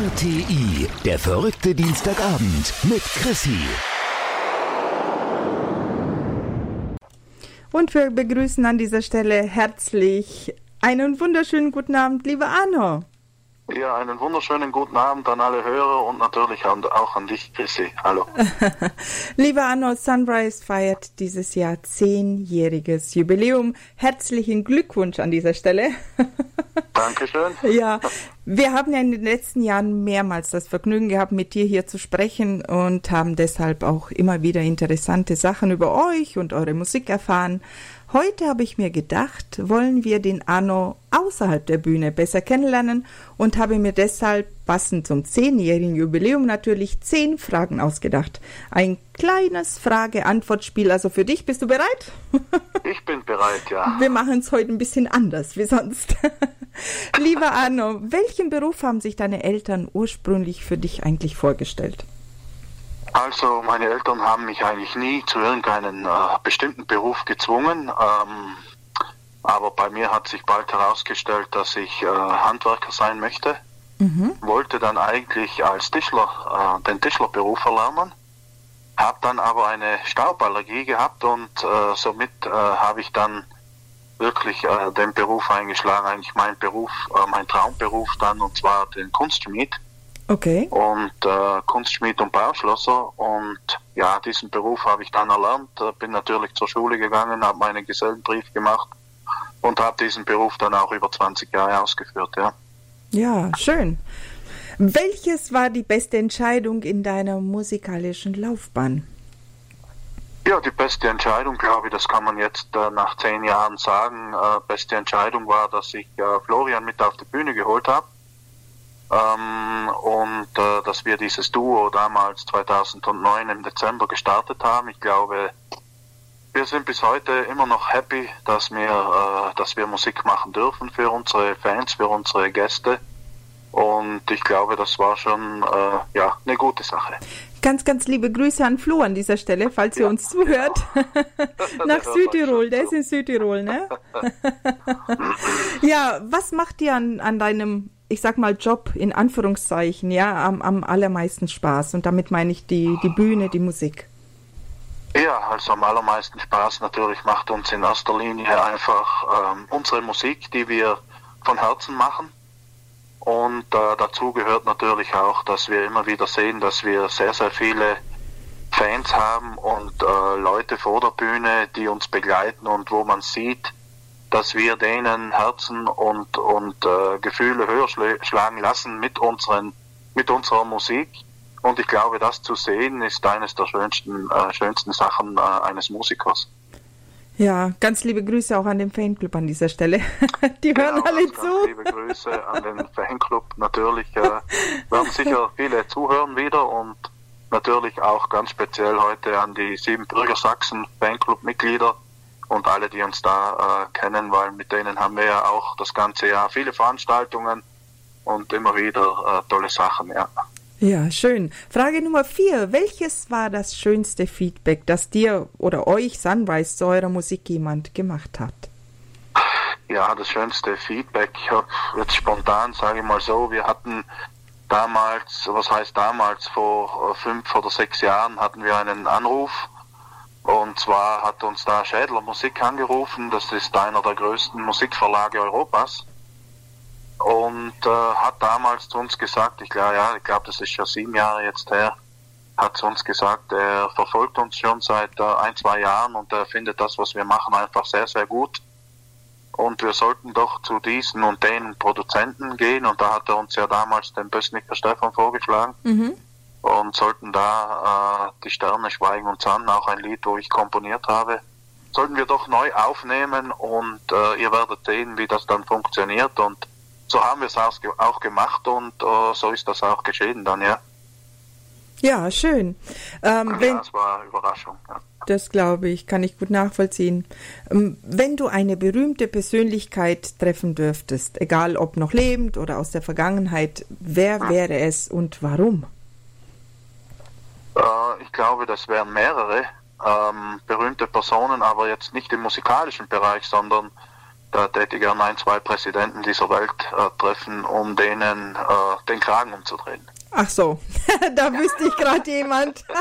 RTI, der verrückte Dienstagabend mit Chrissy. Und wir begrüßen an dieser Stelle herzlich einen wunderschönen guten Abend, liebe Arno. Ja, einen wunderschönen guten Abend an alle Hörer und natürlich auch an dich, Chrissy. Hallo. Lieber Arno, Sunrise feiert dieses Jahr zehnjähriges Jubiläum. Herzlichen Glückwunsch an dieser Stelle. Dankeschön. Ja, wir haben ja in den letzten Jahren mehrmals das Vergnügen gehabt, mit dir hier zu sprechen und haben deshalb auch immer wieder interessante Sachen über euch und eure Musik erfahren. Heute habe ich mir gedacht, wollen wir den Arno außerhalb der Bühne besser kennenlernen und habe mir deshalb passend zum zehnjährigen Jubiläum natürlich zehn Fragen ausgedacht. Ein kleines Frage-Antwort-Spiel. Also für dich, bist du bereit? Ich bin bereit, ja. Wir machen es heute ein bisschen anders wie sonst. Lieber Arno, welchen Beruf haben sich deine Eltern ursprünglich für dich eigentlich vorgestellt? Also meine Eltern haben mich eigentlich nie zu irgendeinem äh, bestimmten Beruf gezwungen. Ähm, aber bei mir hat sich bald herausgestellt, dass ich äh, Handwerker sein möchte. Mhm. Wollte dann eigentlich als Tischler äh, den Tischlerberuf erlernen. Habe dann aber eine Stauballergie gehabt und äh, somit äh, habe ich dann wirklich äh, den Beruf eingeschlagen, eigentlich mein Beruf, mein Traumberuf dann und zwar den Kunstschmied. Okay. Und äh, Kunstschmied und Bauschlosser. Und ja, diesen Beruf habe ich dann erlernt. Bin natürlich zur Schule gegangen, habe meinen Gesellenbrief gemacht und habe diesen Beruf dann auch über 20 Jahre ausgeführt, ja. Ja, schön. Welches war die beste Entscheidung in deiner musikalischen Laufbahn? Ja, die beste Entscheidung, glaube ich, das kann man jetzt äh, nach zehn Jahren sagen. Äh, beste Entscheidung war, dass ich äh, Florian mit auf die Bühne geholt habe ähm, und äh, dass wir dieses Duo damals 2009 im Dezember gestartet haben. Ich glaube, wir sind bis heute immer noch happy, dass wir, äh, dass wir Musik machen dürfen für unsere Fans, für unsere Gäste. Und ich glaube, das war schon äh, ja, eine gute Sache. Ganz, ganz liebe Grüße an Flo an dieser Stelle, falls ihr uns zuhört. Nach Südtirol, der ist in Südtirol, ne? ja, was macht dir an, an deinem ich sag mal, Job in Anführungszeichen, ja, am, am allermeisten Spaß. Und damit meine ich die, die Bühne, die Musik. Ja, also am allermeisten Spaß natürlich macht uns in erster Linie einfach ähm, unsere Musik, die wir von Herzen machen. Und äh, dazu gehört natürlich auch, dass wir immer wieder sehen, dass wir sehr, sehr viele Fans haben und äh, Leute vor der Bühne, die uns begleiten und wo man sieht, dass wir denen Herzen und, und äh, Gefühle höher schlagen lassen mit, unseren, mit unserer Musik. Und ich glaube, das zu sehen ist eines der schönsten, äh, schönsten Sachen äh, eines Musikers. Ja, ganz liebe Grüße auch an den Fanclub an dieser Stelle. Die hören genau, alle zu. Ganz liebe Grüße an den Fanclub. Natürlich äh, werden sicher viele zuhören wieder und natürlich auch ganz speziell heute an die sieben Bürger Sachsen Fanclub-Mitglieder und alle, die uns da äh, kennen, weil mit denen haben wir ja auch das ganze Jahr viele Veranstaltungen und immer wieder äh, tolle Sachen, ja. Ja, schön. Frage Nummer vier. Welches war das schönste Feedback, das dir oder euch Sunrise zu eurer Musik jemand gemacht hat? Ja, das schönste Feedback, ich hab jetzt spontan, sage ich mal so, wir hatten damals, was heißt damals, vor äh, fünf oder sechs Jahren hatten wir einen Anruf und zwar hat uns da Schädler Musik angerufen, das ist einer der größten Musikverlage Europas. Und äh, hat damals zu uns gesagt, ich glaube, ja, ich glaube, das ist schon sieben Jahre jetzt her, hat zu uns gesagt, er verfolgt uns schon seit äh, ein, zwei Jahren und er findet das, was wir machen, einfach sehr, sehr gut. Und wir sollten doch zu diesen und den Produzenten gehen. Und da hat er uns ja damals den Bösnicker Stefan vorgeschlagen. Mhm und sollten da äh, die Sterne schweigen uns an, auch ein Lied, wo ich komponiert habe, sollten wir doch neu aufnehmen und äh, ihr werdet sehen, wie das dann funktioniert und so haben wir es auch gemacht und äh, so ist das auch geschehen dann, ja. Ja, schön. Ähm, ja, wenn, das war eine Überraschung. Ja. Das glaube ich, kann ich gut nachvollziehen. Ähm, wenn du eine berühmte Persönlichkeit treffen dürftest, egal ob noch lebend oder aus der Vergangenheit, wer hm. wäre es und warum? Äh, ich glaube, das wären mehrere ähm, berühmte Personen, aber jetzt nicht im musikalischen Bereich, sondern da täte ich gerne ein, zwei Präsidenten dieser Welt äh, treffen, um denen äh, den Kragen umzudrehen. Ach so, da wüsste ich gerade jemand.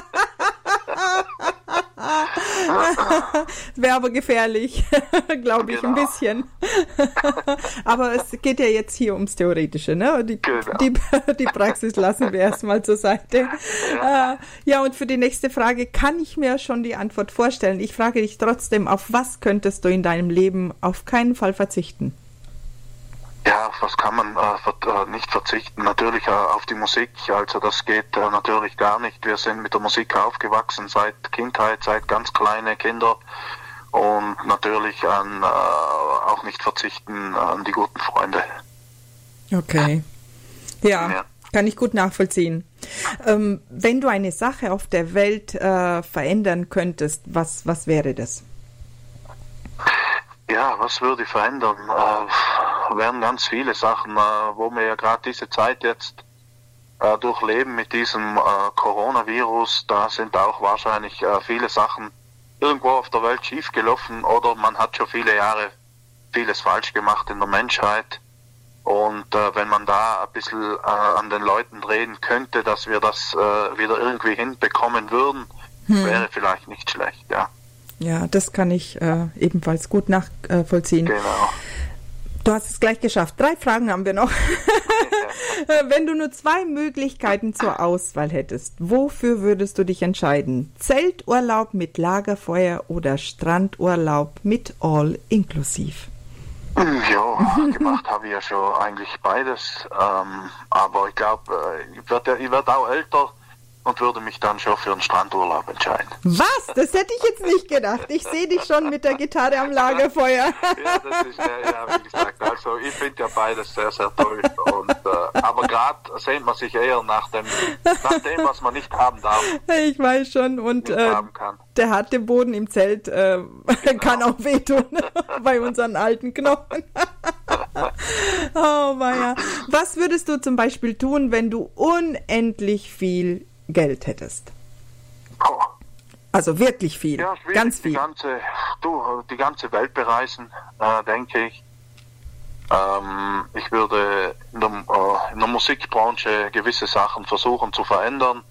Wäre aber gefährlich, glaube ich, genau. ein bisschen. aber es geht ja jetzt hier ums Theoretische, ne? Die, genau. die, die Praxis lassen wir erstmal zur Seite. Ja. Äh, ja, und für die nächste Frage kann ich mir schon die Antwort vorstellen. Ich frage dich trotzdem, auf was könntest du in deinem Leben auf keinen Fall verzichten? Ja, auf was kann man äh, ver äh, nicht verzichten? Natürlich äh, auf die Musik. Also das geht äh, natürlich gar nicht. Wir sind mit der Musik aufgewachsen seit Kindheit, seit ganz kleine Kinder und natürlich an äh, auch nicht verzichten an die guten Freunde. Okay. Ja, ja. kann ich gut nachvollziehen. Ähm, wenn du eine Sache auf der Welt äh, verändern könntest, was, was wäre das? Ja, was würde ich verändern? Wären ganz viele Sachen, äh, wo wir ja gerade diese Zeit jetzt äh, durchleben mit diesem äh, Coronavirus. Da sind auch wahrscheinlich viele Sachen irgendwo auf der Welt schiefgelaufen oder man hat schon viele Jahre vieles falsch gemacht in der Menschheit. Und äh, wenn man da ein bisschen äh, an den Leuten drehen könnte, dass wir das äh, wieder irgendwie hinbekommen würden, hm. wäre vielleicht nicht schlecht, ja. Ja, das kann ich ebenfalls gut nachvollziehen. Genau. Du hast es gleich geschafft. Drei Fragen haben wir noch. Wenn du nur zwei Möglichkeiten zur Auswahl hättest, wofür würdest du dich entscheiden? Zelturlaub mit Lagerfeuer oder Strandurlaub mit All inklusiv? Ja, gemacht habe ich ja schon eigentlich beides. Ähm, aber ich glaube, äh, ich werde ich werd auch älter und würde mich dann schon für einen Strandurlaub entscheiden. Was? Das hätte ich jetzt nicht gedacht. Ich sehe dich schon mit der Gitarre am Lagerfeuer. ja, das ist, ja, wie gesagt, also ich finde ja beides sehr, sehr toll. Und, äh, aber gerade sehnt man sich eher nach dem, nach dem, was man nicht haben darf. Ich weiß schon. Und äh, der harte Boden im Zelt äh, genau. kann auch wehtun bei unseren alten Knochen. oh, Maja. Was würdest du zum Beispiel tun, wenn du unendlich viel Geld hättest? Oh. Also wirklich viel, ja, ganz viel. Die ganze, du, die ganze Welt bereisen, äh, denke ich. Ähm, ich würde in der, äh, in der, Musikbranche gewisse Sachen versuchen zu verändern.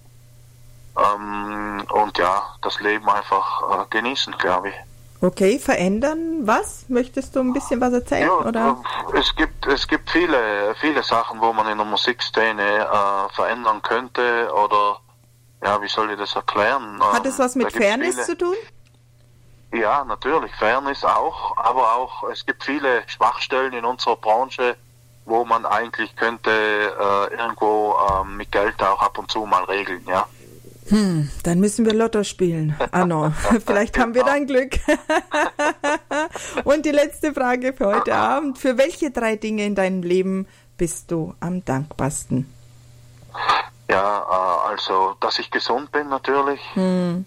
Ähm, und ja, das Leben einfach äh, genießen, glaube ich. Okay, verändern was? Möchtest du ein bisschen was erzählen? Ja, oder? Es gibt es gibt viele viele Sachen, wo man in der Musikszene äh, verändern könnte oder ja, wie soll ich das erklären? Hat es was mit Fairness viele, zu tun? Ja, natürlich, Fairness auch, aber auch es gibt viele Schwachstellen in unserer Branche, wo man eigentlich könnte äh, irgendwo äh, mit Geld auch ab und zu mal regeln, ja. Hm, dann müssen wir Lotto spielen. Arno, vielleicht genau. haben wir dann Glück. und die letzte Frage für heute Abend. Für welche drei Dinge in deinem Leben bist du am dankbarsten? Ja, äh, also, dass ich gesund bin natürlich, hm.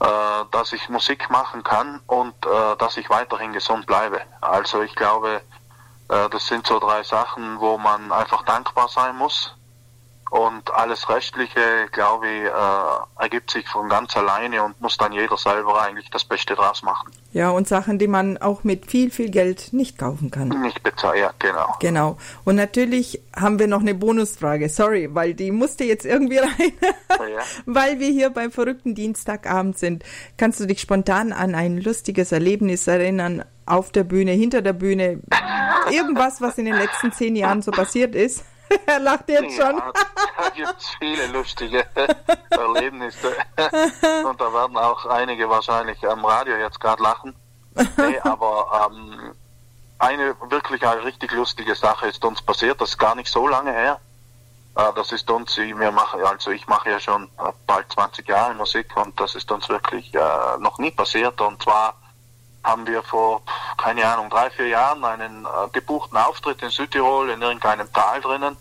äh, dass ich Musik machen kann und äh, dass ich weiterhin gesund bleibe. Also ich glaube, das sind so drei Sachen, wo man einfach dankbar sein muss. Und alles Restliche, glaube ich, äh, ergibt sich von ganz alleine und muss dann jeder selber eigentlich das Beste draus machen. Ja, und Sachen, die man auch mit viel, viel Geld nicht kaufen kann. Nicht bezahlen, ja, genau. Genau. Und natürlich haben wir noch eine Bonusfrage. Sorry, weil die musste jetzt irgendwie rein. ja. Weil wir hier beim verrückten Dienstagabend sind. Kannst du dich spontan an ein lustiges Erlebnis erinnern? Auf der Bühne, hinter der Bühne? Irgendwas, was in den letzten zehn Jahren so passiert ist? er lacht jetzt ja, schon. da gibt es viele lustige Erlebnisse. Und da werden auch einige wahrscheinlich am Radio jetzt gerade lachen. Nee, aber ähm, eine wirklich eine richtig lustige Sache ist uns passiert, das ist gar nicht so lange her. Äh, das ist uns, wir machen, also ich mache ja schon bald 20 Jahre Musik und das ist uns wirklich äh, noch nie passiert. Und zwar haben wir vor, keine Ahnung, drei, vier Jahren einen äh, gebuchten Auftritt in Südtirol in irgendeinem Tal drinnen.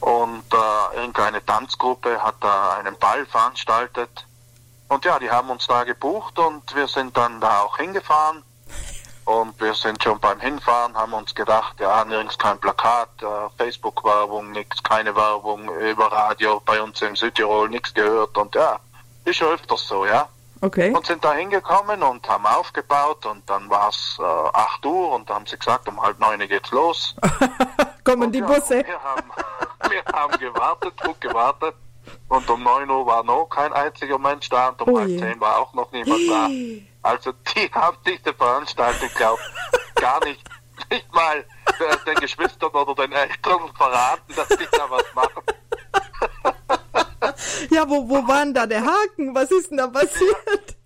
Und äh, irgendeine Tanzgruppe hat da einen Ball veranstaltet. Und ja, die haben uns da gebucht und wir sind dann da auch hingefahren. Und wir sind schon beim Hinfahren, haben uns gedacht, ja, nirgends kein Plakat, äh, Facebook-Werbung, nichts, keine Werbung über Radio bei uns in Südtirol, nichts gehört. Und ja, ist schon öfters so, ja. Okay. Und sind da hingekommen und haben aufgebaut und dann war es äh, 8 Uhr und da haben sie gesagt, um halb neun geht's los. Kommen die ja, Busse. Wir haben, wir haben gewartet, gut gewartet. Und um 9 Uhr war noch kein einziger Mensch da und um Oh halb je. zehn war auch noch niemand da. Also die haben diese Veranstaltung, glaube gar nicht, nicht mal äh, den Geschwistern oder den Eltern verraten, dass die da was machen. Ja, wo, wo war denn da der Haken? Was ist denn da passiert?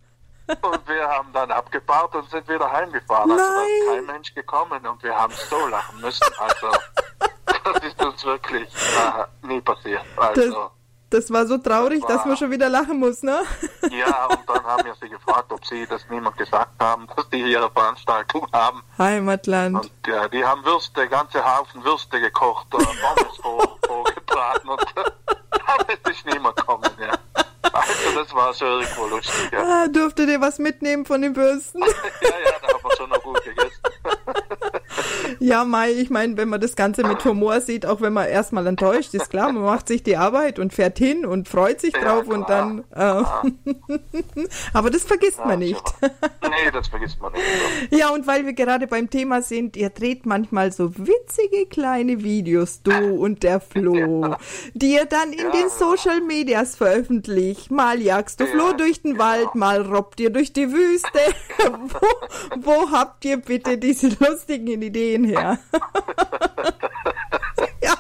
Und wir haben dann abgebaut und sind wieder heimgefahren. Also da Nein. ist kein Mensch gekommen und wir haben so lachen müssen. Also das ist uns wirklich äh, nie passiert. Das, Also das war so traurig, Das dass war- man schon wieder lachen muss, ne? ja, und dann haben wir sie gefragt, ob sie das niemand gesagt haben, dass die ihre Veranstaltung haben. Heimatland. Und ja, die haben Würste, ganze Haufen Würste gekocht, äh, Pommes vor, vorgebraten und äh, damit ist niemand gekommen. Ja. Also das war schon irgendwo lustig. Ja, Ah, durftet ihr was mitnehmen von den Bürsten? ja, ja da haben wir schon noch gut gegessen. Ja, Mai, ich meine, wenn man das Ganze mit Humor sieht, auch wenn man erstmal enttäuscht ist, klar, man macht sich die Arbeit und fährt hin und freut sich Ja, drauf und klar. dann. Äh, aber das vergisst man Ja, nicht. Nee, das vergisst man nicht. Ja, und weil wir gerade beim Thema sind, ihr dreht manchmal so witzige kleine Videos, du und der Flo, die ihr dann in Ja. den Social Medias veröffentlicht. Mal jagst du Ja, Flo durch den genau. Wald, mal robbt ihr durch die Wüste. wo, wo habt ihr bitte diese lustigen Ideen her? ja.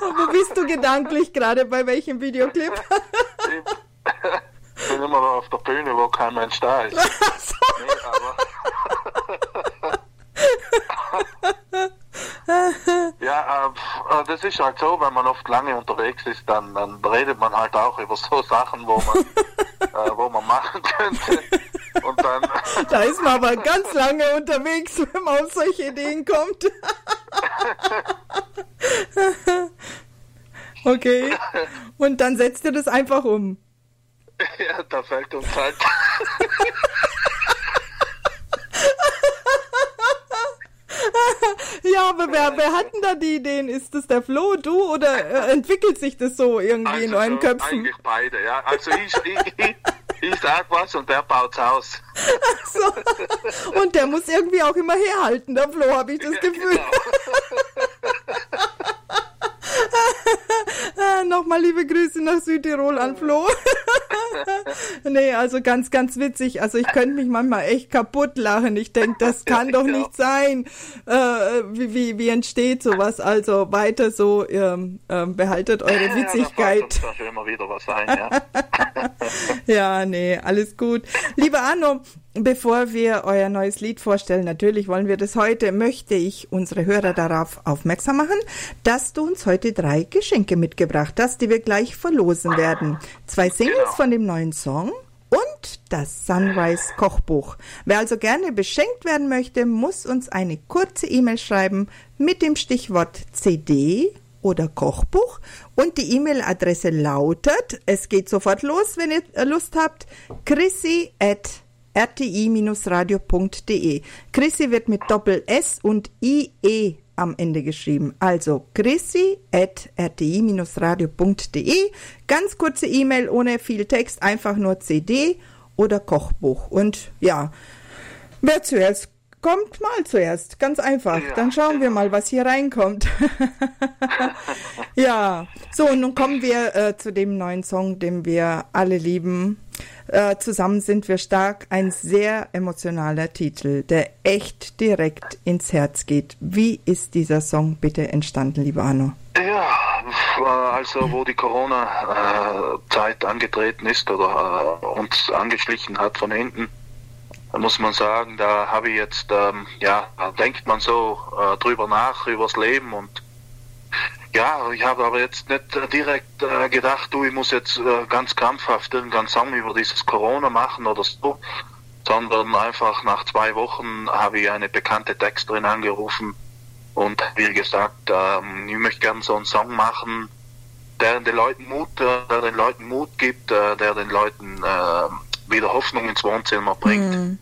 Wo bist du gedanklich gerade bei welchem Videoclip? Ich bin immer noch auf der Bühne, wo kein Mensch da ist. Nee, aber ja, äh, das ist halt so, wenn man oft lange unterwegs ist, dann, dann redet man halt auch über so Sachen, wo man, äh, wo man machen könnte. Da ist man aber ganz lange unterwegs, wenn man auf solche Ideen kommt. okay. Und dann setzt ihr das einfach um. ja, da fällt uns halt, Ja, aber wer, wer hat denn da die Ideen? Ist das der Flo, du oder äh, entwickelt sich das so irgendwie in also euren so Köpfen? eigentlich beide, ja. Also ich, ich, ich, ich sag was und der baut's aus. So. Und der muss irgendwie auch immer herhalten, der Flo, habe ich das Ja, Gefühl. genau. Nochmal liebe Grüße nach Südtirol an Flo. Nee, also ganz, ganz witzig. Also ich könnte mich manchmal echt kaputt lachen. Ich denke, das kann doch nicht sein. Äh, wie, wie, wie entsteht sowas? Also weiter so, ähm, ähm, behaltet eure Ja, Witzigkeit. uns da immer wieder was ein, ja. Ja, nee, alles gut. Lieber Arno, bevor wir euer neues Lied vorstellen, natürlich wollen wir das heute, möchte ich unsere Hörer darauf aufmerksam machen, dass du uns heute drei Geschenke mitgebracht hast, die wir gleich verlosen werden. Zwei Singles Genau. von dem neuen Song und das Sunrise Kochbuch. Wer also gerne beschenkt werden möchte, muss uns eine kurze E-Mail schreiben mit dem Stichwort CD oder Kochbuch und die E-Mail-Adresse lautet, es geht sofort los, wenn ihr äh, Lust habt, chrissy at rti-radio.de. Chrissy wird mit Doppel S und IE am Ende geschrieben. Also chrissy at rti-radio.de. Ganz kurze E-Mail ohne viel Text, einfach nur CD oder Kochbuch. Und ja, wer zuerst kommt, mal zuerst. Ganz einfach. Ja, Dann schauen wir mal, was hier reinkommt. ja, so, und nun kommen wir äh, zu dem neuen Song, den wir alle lieben. Äh, zusammen sind wir stark. Ein sehr emotionaler Titel, der echt direkt ins Herz geht. Wie ist dieser Song bitte entstanden, lieber Arno? Ja, äh, also wo die Corona-Zeit angetreten ist oder äh, uns angeschlichen hat von hinten, da muss man sagen, da habe ich jetzt, ähm, ja, da denkt man so äh, drüber nach, übers Leben und ja, ich habe aber jetzt nicht äh, direkt äh, gedacht, du, ich muss jetzt äh, ganz krampfhaft irgendeinen Song über dieses Corona machen oder so, sondern einfach nach zwei Wochen habe ich eine bekannte Texterin angerufen und wie gesagt, ähm, ich möchte gerne so einen Song machen, der den Leuten Mut, äh, der den Leuten Mut gibt, äh, der den Leuten äh, wieder Hoffnung ins Wohnzimmer bringt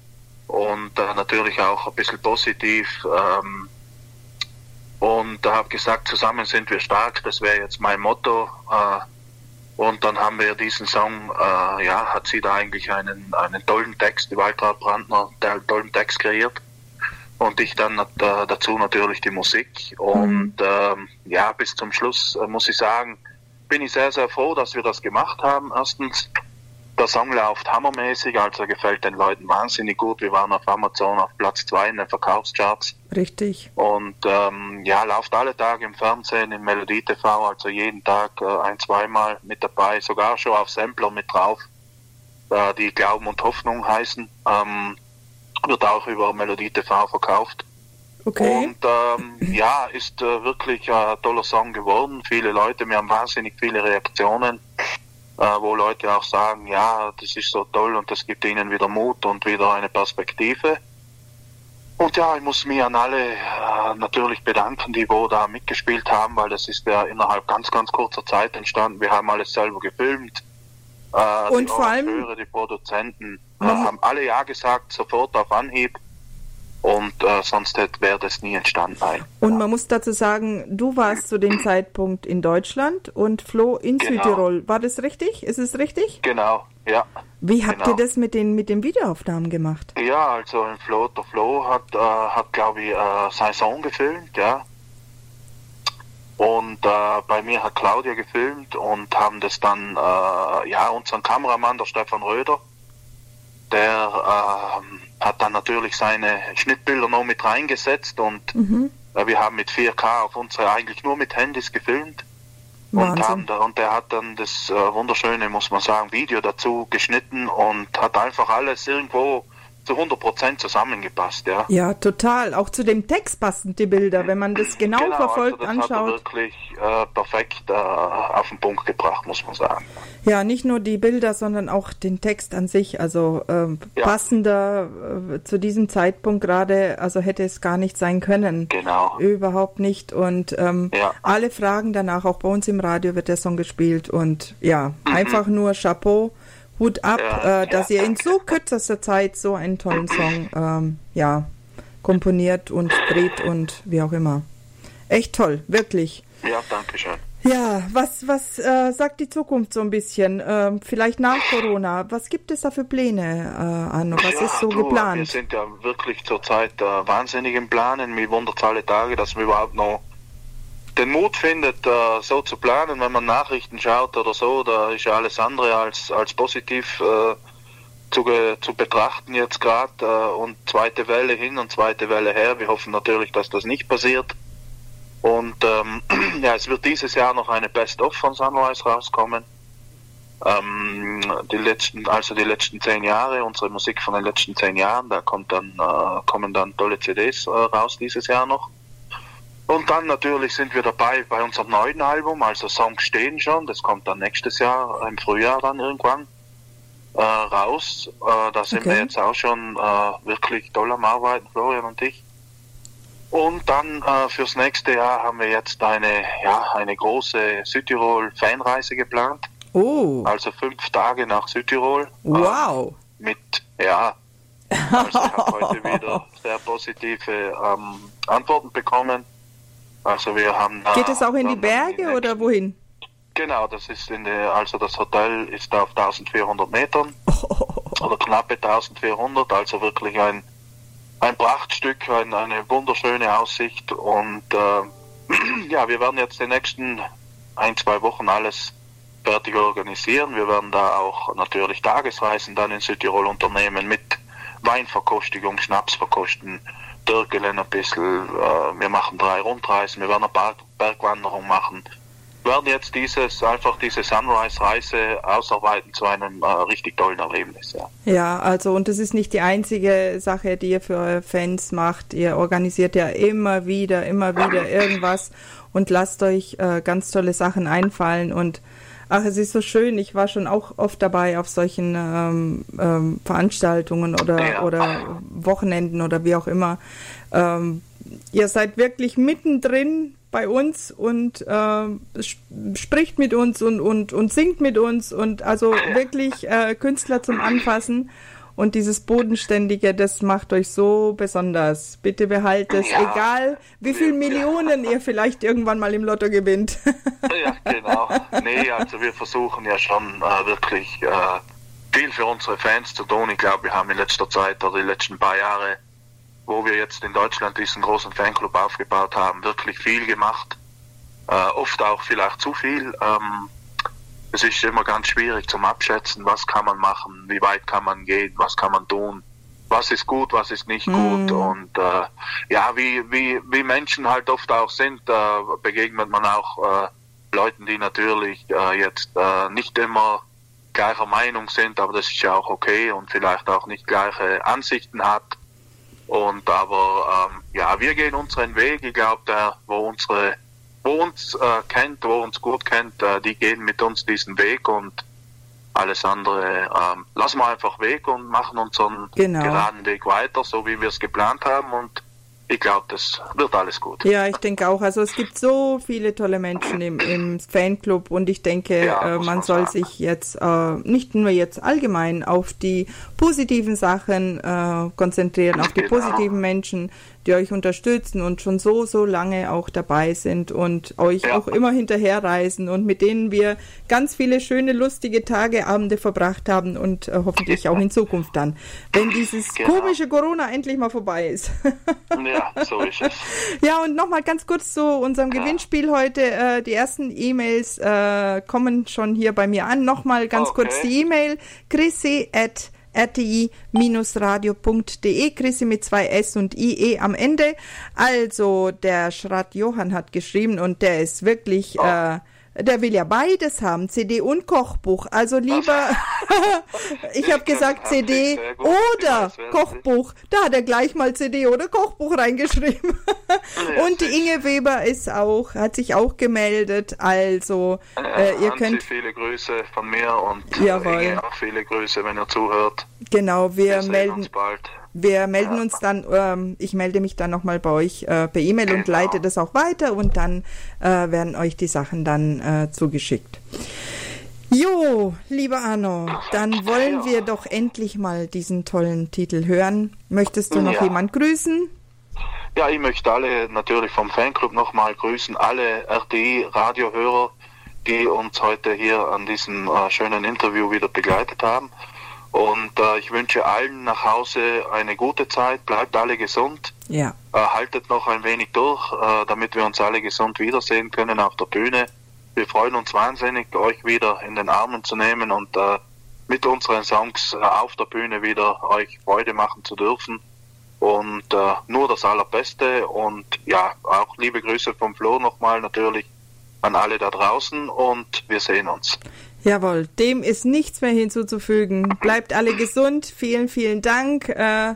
und äh, natürlich auch ein bisschen positiv. Ähm, und da habe gesagt, zusammen sind wir stark. Das wäre jetzt mein Motto. Äh, Und dann haben wir diesen Song, äh, ja, hat sie da eigentlich einen, einen tollen Text, die Waltraud Brandner, der tollen Text kreiert. Und ich dann äh, dazu natürlich die Musik. Und ähm, ja, bis zum Schluss äh, muss ich sagen, bin ich sehr, sehr froh, dass wir das gemacht haben. Erstens, der Song läuft hammermäßig, also gefällt den Leuten wahnsinnig gut. Wir waren auf Amazon auf Platz zwei in den Verkaufscharts. Richtig. Und ähm, ja, läuft alle Tage im Fernsehen, im Melodie TV, also jeden Tag äh, ein, zweimal mit dabei, sogar schon auf Sampler mit drauf, äh, die Glauben und Hoffnung heißen. Ähm, wird auch über Melodie TV verkauft. Okay. Und ähm, ja, ist äh, wirklich ein toller Song geworden. Viele Leute, wir haben wahnsinnig viele Reaktionen, wo Leute auch sagen, ja, das ist so toll und das gibt ihnen wieder Mut und wieder eine Perspektive. Und ja, ich muss mich an alle äh, natürlich bedanken, die wo da mitgespielt haben, weil das ist ja innerhalb ganz, ganz kurzer Zeit entstanden. Wir haben alles selber gefilmt. Äh, Und die vor allem- die Produzenten äh, haben alle Ja gesagt, sofort auf Anhieb. Und äh, sonst wäre das nie entstanden. Nein. Und man muss dazu sagen, du warst zu dem Zeitpunkt in Deutschland und Flo in Genau. Südtirol. War das richtig? Ist es richtig? Genau, ja. Wie habt Genau. ihr das mit den, mit den Videoaufnahmen gemacht? Ja, also im Flo, der Flo hat, äh, hat glaube ich, äh, seinen Sohn gefilmt, ja. Und äh, bei mir hat Claudia gefilmt und haben das dann, äh, ja, unseren Kameramann, der Stefan Röder, der ähm, hat dann natürlich seine Schnittbilder noch mit reingesetzt und Mhm. wir haben mit 4K auf unsere eigentlich nur mit Handys gefilmt. Und, haben da, und der hat dann das äh, wunderschöne, muss man sagen, Video dazu geschnitten und hat einfach alles irgendwo zu 100% zusammengepasst, ja. Ja, total. Auch zu dem Text passend die Bilder, wenn man das genau, verfolgt also das Hat er anschaut. wirklich äh, perfekt äh, auf den Punkt gebracht, muss man sagen. Ja, nicht nur die Bilder, sondern auch den Text an sich. Also ähm, Ja. passender äh, zu diesem Zeitpunkt gerade, also hätte es gar nicht sein können. Genau. Überhaupt nicht. Und ähm, Ja. alle Fragen danach, auch bei uns im Radio wird der Song gespielt. Und ja, Mhm. einfach nur Chapeau, Hut ab, Ja, äh, dass ja, ihr in so kürzester Zeit so einen tollen Song ähm, ja, komponiert und dreht und wie auch immer. Echt toll, wirklich. Ja, danke schön. Ja, was, was äh, sagt die Zukunft so ein bisschen? Ähm, vielleicht nach Corona. Was gibt es da für Pläne, äh, Anno? Was ja, ist so du, Wir geplant? sind ja wirklich zurzeit äh, wahnsinnig im Planen. Mir wundert alle Tage, dass man überhaupt noch den Mut findet, so zu planen. Wenn man Nachrichten schaut oder so, da ist ja alles andere als, als positiv äh, zu, zu betrachten jetzt gerade. Äh, und zweite Welle hin und zweite Welle her. Wir hoffen natürlich, dass das nicht passiert. Und ähm, ja, es wird dieses Jahr noch eine Best-of von Sunrise rauskommen. Ähm, die letzten, also die letzten zehn Jahre, unsere Musik von den letzten zehn Jahren, da kommt dann, äh, kommen dann tolle CDs äh, raus dieses Jahr noch. Und dann natürlich sind wir dabei bei unserem neuen Album, also Songs stehen schon, das kommt dann nächstes Jahr, im Frühjahr dann irgendwann äh, raus. Äh, da sind Okay. wir jetzt auch schon äh, wirklich toll am Arbeiten, Florian und ich. Und dann äh, fürs nächste Jahr haben wir jetzt eine, ja, eine große Südtirol-Fanreise geplant. Oh, Also fünf Tage nach Südtirol. wow. Äh, mit, ja, also ich habe heute wieder sehr positive ähm, Antworten bekommen. Also wir haben Geht es auch in die Berge oder wohin? Genau, das ist in der, also das Hotel ist auf 1400 Metern oder knappe 1400, also wirklich ein ein Prachtstück, ein, eine wunderschöne Aussicht und äh, ja, wir werden jetzt die nächsten ein, zwei Wochen alles fertig organisieren. Wir werden da auch natürlich Tagesreisen dann in Südtirol unternehmen mit Weinverkostigung, Schnapsverkosten, Dürgelen ein bisschen. Äh, wir machen drei Rundreisen, wir werden eine Berg Bergwanderung machen. Wir werden jetzt dieses, einfach diese Sunrise-Reise ausarbeiten zu einem äh, richtig tollen Erlebnis. Ja. Ja, also und das ist nicht die einzige Sache, die ihr für eure Fans macht. Ihr organisiert ja immer wieder, immer wieder irgendwas und lasst euch äh, ganz tolle Sachen einfallen und ach, es ist so schön. Ich war schon auch oft dabei auf solchen ähm, ähm, Veranstaltungen oder Ja. oder Wochenenden oder wie auch immer. Ähm, ihr seid wirklich mittendrin bei uns und ähm, sp spricht mit uns und, und, und singt mit uns und also wirklich äh, Künstler zum Anfassen. Und dieses Bodenständige, das macht euch so besonders. Bitte behaltet es, Ja. egal wie viel Millionen ihr vielleicht irgendwann mal im Lotto gewinnt. Ja, genau. Nee, also wir versuchen ja schon äh, wirklich äh, viel für unsere Fans zu tun. Ich glaube, wir haben in letzter Zeit oder die letzten paar Jahre, wo wir jetzt in Deutschland diesen großen Fanclub aufgebaut haben, wirklich viel gemacht. Äh, oft auch vielleicht zu viel. Ähm, es ist immer ganz schwierig zum Abschätzen, was kann man machen, wie weit kann man gehen, was kann man tun, was ist gut, was ist nicht gut. Und äh, ja, wie, wie, wie Menschen halt oft auch sind, äh, begegnet man auch äh, Leuten, die natürlich äh, jetzt äh, nicht immer gleicher Meinung sind, aber das ist ja auch okay und vielleicht auch nicht gleiche Ansichten hat. Und aber ähm, ja, wir gehen unseren Weg. Ich glaube, der, wo unsere, wo uns äh, kennt, wo uns gut kennt, äh, die gehen mit uns diesen Weg und alles andere ähm, lassen wir einfach weg und machen unseren Genau. geraden Weg weiter, so wie wir es geplant haben. Und ich glaube, das wird alles gut. Ja, ich denke auch. Also es gibt so viele tolle Menschen im, im Fanclub und ich denke, Ja, äh, man soll sagen. sich jetzt äh, nicht nur jetzt allgemein auf die positiven Sachen äh, konzentrieren, auf die Genau. positiven Menschen, die euch unterstützen und schon so, so lange auch dabei sind und euch Ja. auch immer hinterherreisen und mit denen wir ganz viele schöne, lustige Tage, Abende verbracht haben und äh, hoffentlich auch in Zukunft dann, wenn dieses Genau. komische Corona endlich mal vorbei ist. Ja, so ist es. Ja, und nochmal ganz kurz zu unserem Gewinnspiel heute. Äh, die ersten E-Mails äh, kommen schon hier bei mir an. Nochmal ganz Okay. kurz die E-Mail. Chrissy at rti-radio.de, Chrissy mit zwei S und IE am Ende. Also, der Schrat Johann hat geschrieben und der ist wirklich, äh, der will ja beides haben, CD und Kochbuch. Also lieber, ich habe gesagt CD oder Kochbuch. Da hat er gleich mal CD oder Kochbuch reingeschrieben. Ja, Und die. Inge Weber ist auch, hat sich auch gemeldet. Also, äh, ihr Hansi, könnt, viele Grüße von mir und Jawohl. Inge auch viele Grüße, wenn ihr zuhört. genau, wir Wir melden, uns bald. Wir melden uns dann, ähm, ich melde mich dann nochmal bei euch äh, per E-Mail und Genau. leite das auch weiter und dann äh, werden euch die Sachen dann äh, zugeschickt. Jo, lieber Arno, dann wollen wir doch endlich mal diesen tollen Titel hören. Möchtest du noch Ja. jemand grüßen? Ja, ich möchte alle natürlich vom Fanclub nochmal grüßen, alle RTI-Radiohörer, die uns heute hier an diesem äh, schönen Interview wieder begleitet haben. Und äh, ich wünsche allen nach Hause eine gute Zeit, bleibt alle gesund, Ja. äh, haltet noch ein wenig durch, äh, damit wir uns alle gesund wiedersehen können auf der Bühne. Wir freuen uns wahnsinnig, euch wieder in den Armen zu nehmen und äh, mit unseren Songs äh, auf der Bühne wieder euch Freude machen zu dürfen. Und äh, nur das Allerbeste und ja, auch liebe Grüße vom Flo nochmal natürlich an alle da draußen und wir sehen uns. Jawohl, dem ist nichts mehr hinzuzufügen. Bleibt alle gesund. Vielen, vielen Dank, äh,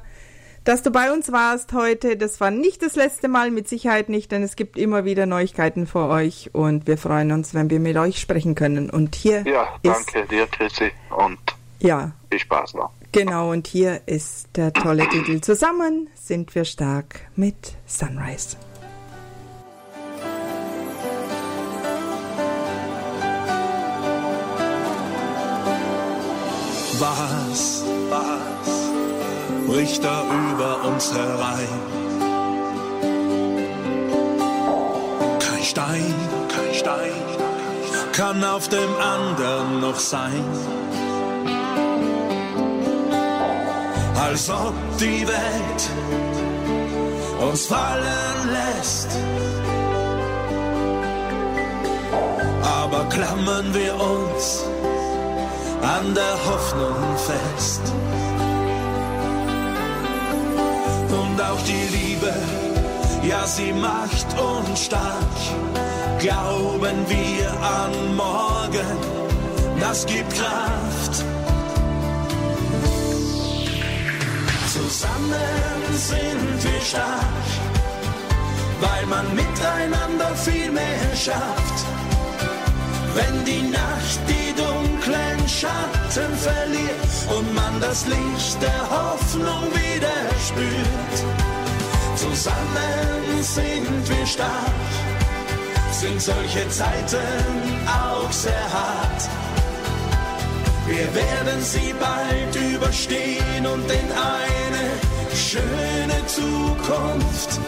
dass du bei uns warst heute. Das war nicht das letzte Mal, mit Sicherheit nicht, denn es gibt immer wieder Neuigkeiten für euch und wir freuen uns, wenn wir mit euch sprechen können. Und hier Ja, ist, danke dir, Chrissy, und ja, viel Spaß noch. genau, und hier ist der tolle Titel. Zusammen sind wir stark mit Sunrise. Bricht da über uns herein? Kein Stein, kein Stein kann auf dem anderen noch sein. Als ob die Welt uns fallen lässt. Aber klammern wir uns an der Hoffnung fest. Und auch die Liebe, ja, sie macht uns stark. Glauben wir an morgen, das gibt Kraft. Zusammen sind wir stark, weil man miteinander viel mehr schafft. Wenn die Nacht die dunklen Schatten verliert und man das Licht der Hoffnung wieder spürt. Zusammen sind wir stark, sind solche Zeiten auch sehr hart. Wir werden sie bald über überstehen und in eine schöne Zukunft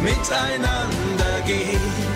miteinander gehen.